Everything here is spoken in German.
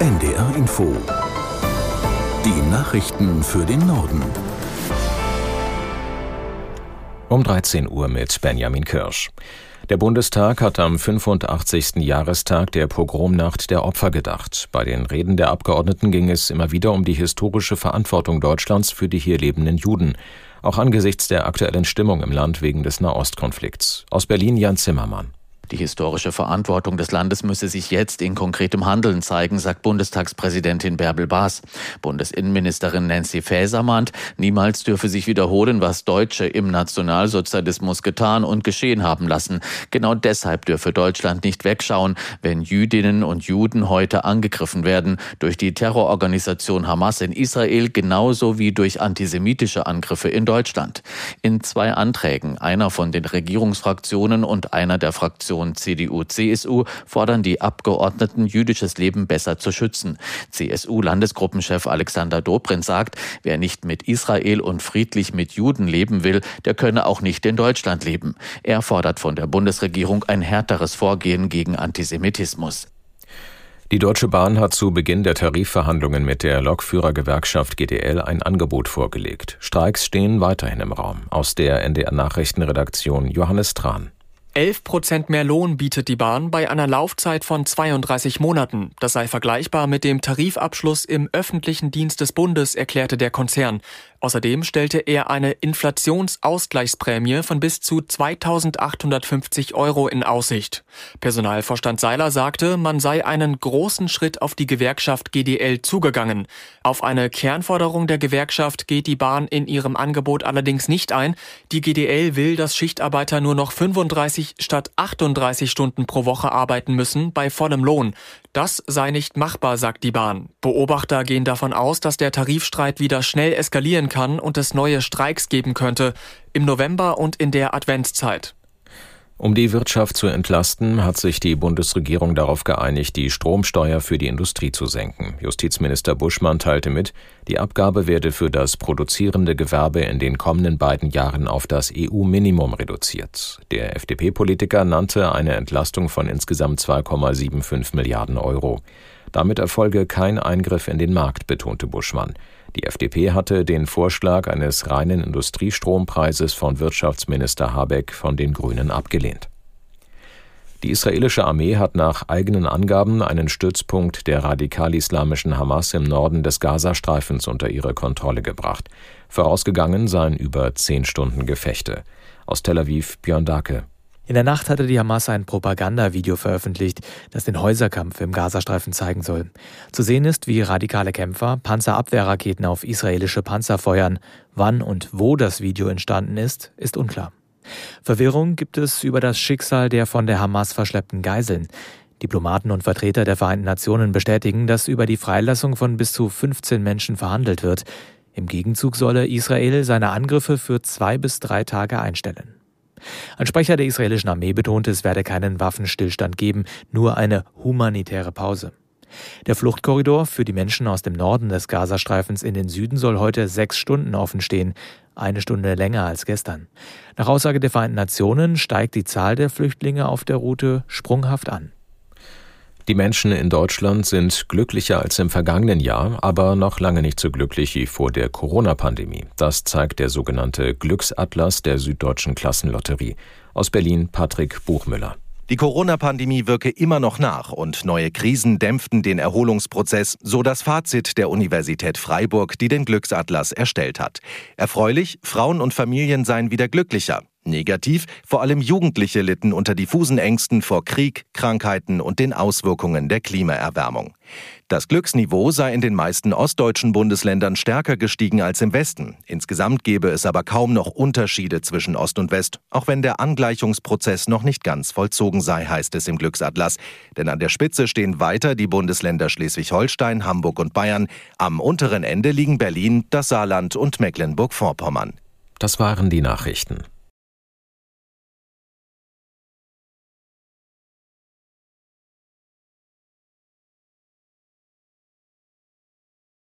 NDR Info. Die Nachrichten für den Norden. Um 13 Uhr mit Benjamin Kirsch. Der Bundestag hat am 85. Jahrestag der Pogromnacht der Opfer gedacht. Bei den Reden der Abgeordneten ging es immer wieder um die historische Verantwortung Deutschlands für die hier lebenden Juden. Auch angesichts der aktuellen Stimmung im Land wegen des Nahostkonflikts. Aus Berlin Jan Zimmermann. Die historische Verantwortung des Landes müsse sich jetzt in konkretem Handeln zeigen, sagt Bundestagspräsidentin Bärbel Baas. Bundesinnenministerin Nancy Faeser mahnt, niemals dürfe sich wiederholen, was Deutsche im Nationalsozialismus getan und geschehen haben lassen. Genau deshalb dürfe Deutschland nicht wegschauen, wenn Jüdinnen und Juden heute angegriffen werden durch die Terrororganisation Hamas in Israel genauso wie durch antisemitische Angriffe in Deutschland. In zwei Anträgen, einer von den Regierungsfraktionen und einer der Fraktionen Fraktion CDU-CSU fordern die Abgeordneten, jüdisches Leben besser zu schützen. CSU-Landesgruppenchef Alexander Dobrindt sagt, wer nicht mit Israel und friedlich mit Juden leben will, der könne auch nicht in Deutschland leben. Er fordert von der Bundesregierung ein härteres Vorgehen gegen Antisemitismus. Die Deutsche Bahn hat zu Beginn der Tarifverhandlungen mit der Lokführergewerkschaft GDL ein Angebot vorgelegt. Streiks stehen weiterhin im Raum. Aus der NDR Nachrichtenredaktion Johannes Tran. 11 Prozent mehr Lohn bietet die Bahn bei einer Laufzeit von 32 Monaten. Das sei vergleichbar mit dem Tarifabschluss im öffentlichen Dienst des Bundes, erklärte der Konzern. Außerdem stellte er eine Inflationsausgleichsprämie von bis zu 2850 Euro in Aussicht. Personalvorstand Seiler sagte, man sei einen großen Schritt auf die Gewerkschaft GDL zugegangen. Auf eine Kernforderung der Gewerkschaft geht die Bahn in ihrem Angebot allerdings nicht ein. Die GDL will, dass Schichtarbeiter nur noch 35 statt 38 Stunden pro Woche arbeiten müssen bei vollem Lohn. Das sei nicht machbar, sagt die Bahn. Beobachter gehen davon aus, dass der Tarifstreit wieder schnell eskalieren kann und es neue Streiks geben könnte, im November und in der Adventszeit. Um die Wirtschaft zu entlasten, hat sich die Bundesregierung darauf geeinigt, die Stromsteuer für die Industrie zu senken. Justizminister Buschmann teilte mit, die Abgabe werde für das produzierende Gewerbe in den kommenden beiden Jahren auf das EU-Minimum reduziert. Der FDP-Politiker nannte eine Entlastung von insgesamt 2,75 Milliarden Euro. Damit erfolge kein Eingriff in den Markt, betonte Buschmann. Die FDP hatte den Vorschlag eines reinen Industrietrompreises von Wirtschaftsminister Habeck von den Grünen abgelehnt. Die israelische Armee hat nach eigenen Angaben einen Stützpunkt der radikal-islamischen Hamas im Norden des Gazastreifens unter ihre Kontrolle gebracht. Vorausgegangen seien über zehn Stunden Gefechte. Aus Tel Aviv Björn Dake. In der Nacht hatte die Hamas ein Propagandavideo veröffentlicht, das den Häuserkampf im Gazastreifen zeigen soll. Zu sehen ist, wie radikale Kämpfer Panzerabwehrraketen auf israelische Panzer feuern. Wann und wo das Video entstanden ist, ist unklar. Verwirrung gibt es über das Schicksal der von der Hamas verschleppten Geiseln. Diplomaten und Vertreter der Vereinten Nationen bestätigen, dass über die Freilassung von bis zu 15 Menschen verhandelt wird. Im Gegenzug solle Israel seine Angriffe für zwei bis drei Tage einstellen. Ein Sprecher der israelischen Armee betonte, es werde keinen Waffenstillstand geben, nur eine humanitäre Pause. Der Fluchtkorridor für die Menschen aus dem Norden des Gazastreifens in den Süden soll heute sechs Stunden offen stehen, eine Stunde länger als gestern. Nach Aussage der Vereinten Nationen steigt die Zahl der Flüchtlinge auf der Route sprunghaft an. Die Menschen in Deutschland sind glücklicher als im vergangenen Jahr, aber noch lange nicht so glücklich wie vor der Corona-Pandemie. Das zeigt der sogenannte Glücksatlas der Süddeutschen Klassenlotterie. Aus Berlin Patrick Buchmüller. Die Corona-Pandemie wirke immer noch nach und neue Krisen dämpften den Erholungsprozess, so das Fazit der Universität Freiburg, die den Glücksatlas erstellt hat. Erfreulich, Frauen und Familien seien wieder glücklicher. Negativ, vor allem Jugendliche litten unter diffusen Ängsten vor Krieg, Krankheiten und den Auswirkungen der Klimaerwärmung. Das Glücksniveau sei in den meisten ostdeutschen Bundesländern stärker gestiegen als im Westen. Insgesamt gebe es aber kaum noch Unterschiede zwischen Ost und West, auch wenn der Angleichungsprozess noch nicht ganz vollzogen sei, heißt es im Glücksatlas. Denn an der Spitze stehen weiter die Bundesländer Schleswig-Holstein, Hamburg und Bayern. Am unteren Ende liegen Berlin, das Saarland und Mecklenburg-Vorpommern. Das waren die Nachrichten.